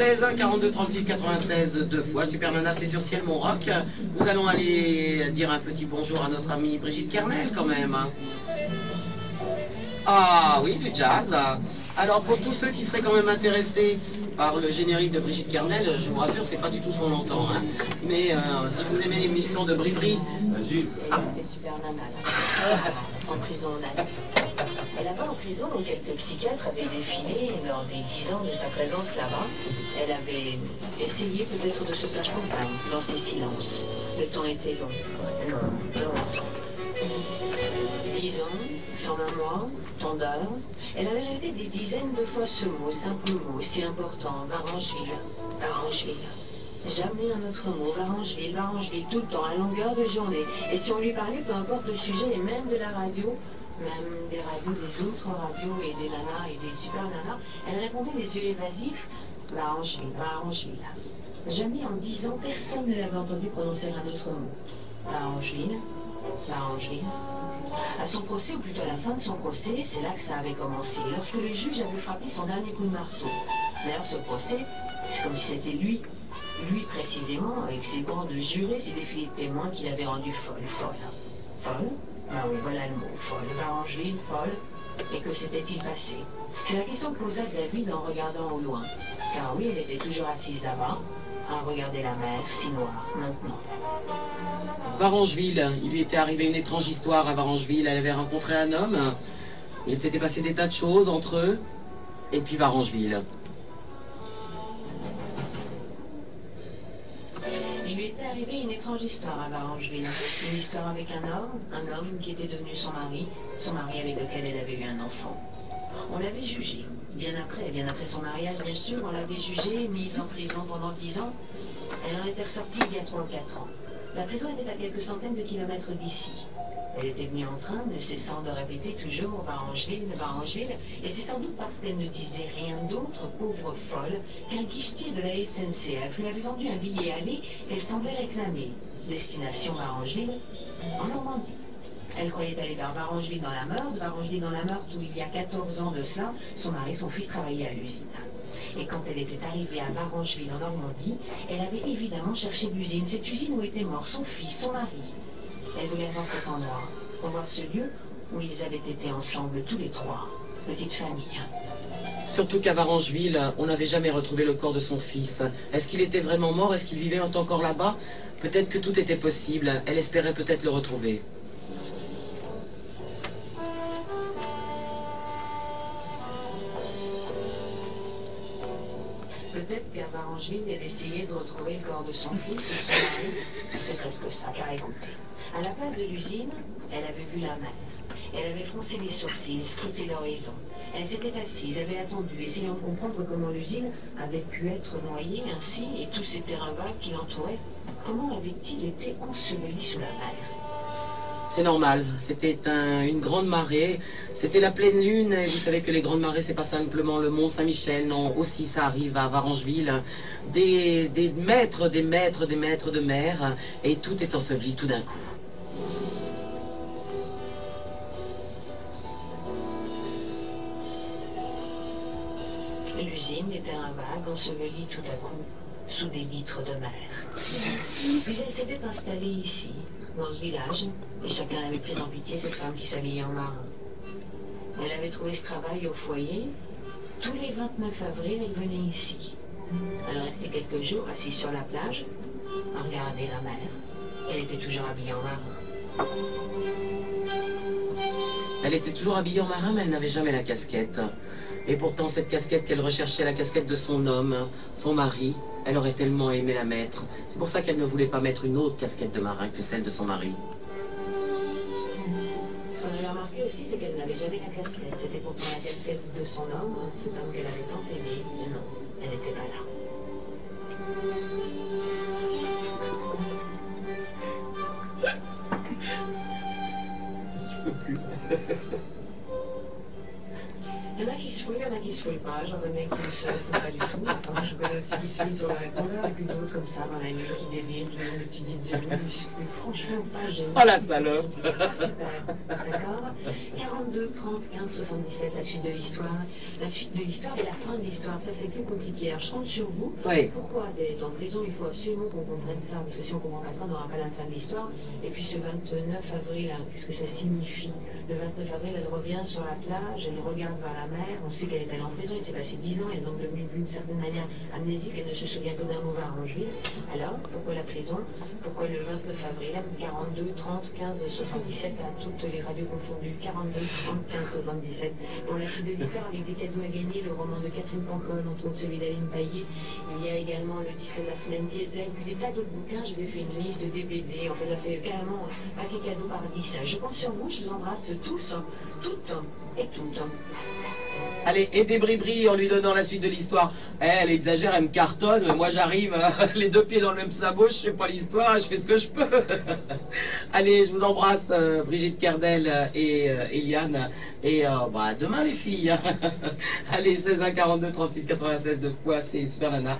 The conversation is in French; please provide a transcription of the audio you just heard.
16 1 42 36 96 deux fois. Super Nana, c'est sur Ciel Mon Rock. Nous allons aller dire un petit bonjour à notre amie Brigitte Kernel quand même. Ah oui, du jazz. Alors pour tous ceux qui seraient quand même intéressés par le générique de Brigitte Kernel, je vous rassure, c'est pas du tout ce qu'on entend. Hein. Mais euh, si vous aimez l'émission de Bribri... Ah. Super Nana, en prison et là-bas en prison, quelques psychiatres avaient défilé lors des dix ans de sa présence là-bas, elle avait essayé peut-être de se faire comprendre dans ses silences. Le temps était long, long, long. Dix ans, un mois, tant d'heures, elle avait répété des dizaines de fois ce mot, simple mot, si important, Varangeville, Varangeville. Jamais un autre mot, Varangeville, Varangeville, tout le temps, à longueur de journée. Et si on lui parlait, peu importe le sujet, et même de la radio, même des radios, des autres radios et des nanas et des super nanas, elle répondait les yeux évasifs, Varangeville, Varangeville. Jamais en dix ans, personne ne l'avait entendu prononcer un autre mot. Varangeville, Varangeville. À son procès, ou plutôt à la fin de son procès, c'est là que ça avait commencé, lorsque le juge avait frappé son dernier coup de marteau. D'ailleurs, ce procès, c'est comme si c'était lui, lui précisément, avec ses bancs de ses défis de témoins qu'il avait rendu folle, folle. Folle? Ah oui, voilà le mot, folle. Varangeville, folle. Et que s'était-il passé? C'est la question que posa David en regardant au loin. Car oui, elle était toujours assise là-bas, à regarder la mer, si noire, maintenant. Varangeville, il lui était arrivé une étrange histoire à Varangeville. Elle avait rencontré un homme. Il s'était passé des tas de choses entre eux. Et puis Varangeville. Il lui était arrivé une étrange histoire à Varangeville. Une histoire avec un homme, un homme qui était devenu son mari, son mari avec lequel elle avait eu un enfant. On l'avait jugé. Bien après, bien après son mariage, bien sûr, on l'avait jugée, mise en prison pendant dix ans. Elle en était ressortie il y a trois ou quatre ans. La prison était à quelques centaines de kilomètres d'ici. Elle était venue en train, ne cessant de répéter toujours Varangeville, Varangeville, et c'est sans doute parce qu'elle ne disait rien d'autre, pauvre folle, qu'un guichetier de la SNCF lui avait vendu un billet aller qu'elle semblait réclamer. Destination Varangeville, en Normandie. Elle croyait aller vers Varangeville dans la Meurthe, Varangeville dans la Meurthe où il y a 14 ans de cela, son mari et son fils travaillaient à l'usine. Et quand elle était arrivée à Varangeville en Normandie, elle avait évidemment cherché l'usine, cette usine où était mort son fils, son mari. Elle voulait voir cet endroit, revoir ce lieu où ils avaient été ensemble tous les trois, petite famille. Surtout qu'à Varangeville, on n'avait jamais retrouvé le corps de son fils. Est-ce qu'il était vraiment mort? Est-ce qu'il vivait? Encore là-bas? Peut-être que tout était possible. Elle espérait peut-être le retrouver. Peut-être qu'à Varangeville, elle essayait de retrouver le corps de son fils ou son mari. C'était presque ça, car écoutez, à la place de l'usine, elle avait vu la mer. Elle avait froncé les sourcils, scruté l'horizon. Elle s'était assise, avait attendu, essayant de comprendre comment l'usine avait pu être noyée ainsi et tous ces terrains vagues qui l'entouraient. Comment avait-il été enseveli sous la mer? C'est normal, c'était un- une grande marée, c'était la pleine lune, et vous savez que les grandes marées, c'est pas simplement le mont Saint-Michel, non, aussi ça arrive à Varangeville, des, des mètres, des mètres, des mètres de mer, et tout est enseveli tout d'un coup. L'usine était un vague enseveli tout à coup sous des litres de mer. Puis elle s'était installée ici, dans ce village, et chacun avait pris en pitié cette femme qui s'habillait en marin. Elle avait trouvé ce travail au foyer. Tous les 29 avril, elle venait ici. Elle restait quelques jours assise sur la plage, à regarder la mer. Elle était toujours habillée en marin. Elle était toujours habillée en marin, mais elle n'avait jamais la casquette. Et pourtant, cette casquette qu'elle recherchait, la casquette de son homme, son mari, elle aurait tellement aimé la mettre. C'est pour ça qu'elle ne voulait pas mettre une autre casquette de marin que celle de son mari. Ce qu'on avait remarqué aussi, c'est qu'elle n'avait jamais la casquette. C'était pourtant la casquette de son homme, cet homme qu'elle avait tant aimé. Mais non, elle n'était pas là. Il y en a qui se fouillent, il y en a qui se fouillent pas. J'en connais qui se fouillent pas du tout. Enfin, je connais aussi qui se fouillent sur le répondeur et puis d'autres comme ça dans la nuit qui délirent, qui ont des petites idées. Mais franchement, pas génial. Oh la salope Super, d'accord 42, 30, 15, 77, la suite de l'histoire. La suite de l'histoire et la fin de l'histoire, ça c'est plus compliqué. Alors je compte sur vous. Oui. Pourquoi d'être en prison? Il faut absolument qu'on comprenne ça, parce que si on ne comprend pas ça, on n'aura pas la fin de l'histoire. Et puis ce 29 avril, hein, qu'est-ce que ça signifie? Le 29 avril, elle revient sur la plage, elle regarde vers la mer, on sait qu'elle est allée en prison, il s'est passé 10 ans, elle est donc devenue d'une certaine manière amnésique, elle ne se souvient que d'un mauvais arrangement. Alors, pourquoi la prison? Pourquoi le 29 avril? 42, 30, 15, 77 à toutes les radios confondues, 42, 30, 15, 77. Pour la suite de l'histoire, avec des cadeaux à gagner, le roman de Catherine Pancol, entre autres celui d'Aline Paillet, il y a également le disque de la semaine diesel, puis des tas d'autres bouquins, je vous ai fait une liste de DVD, en fait, ça fait carrément un paquet cadeau par 10. Je compte sur vous, je vous embrasse tous, toutes et toutes. Allez, des bris en lui donnant la suite de l'histoire. Eh, elle exagère, elle me cartonne, moi j'arrive, euh, les deux pieds dans le même sabot, je sais pas l'histoire, je fais ce que je peux. Allez, je vous embrasse, euh, Brigitte Kerdel euh, et Eliane. Et bah, demain les filles. Allez, 16 1 42 36 96 de fois, c'est Super Nana.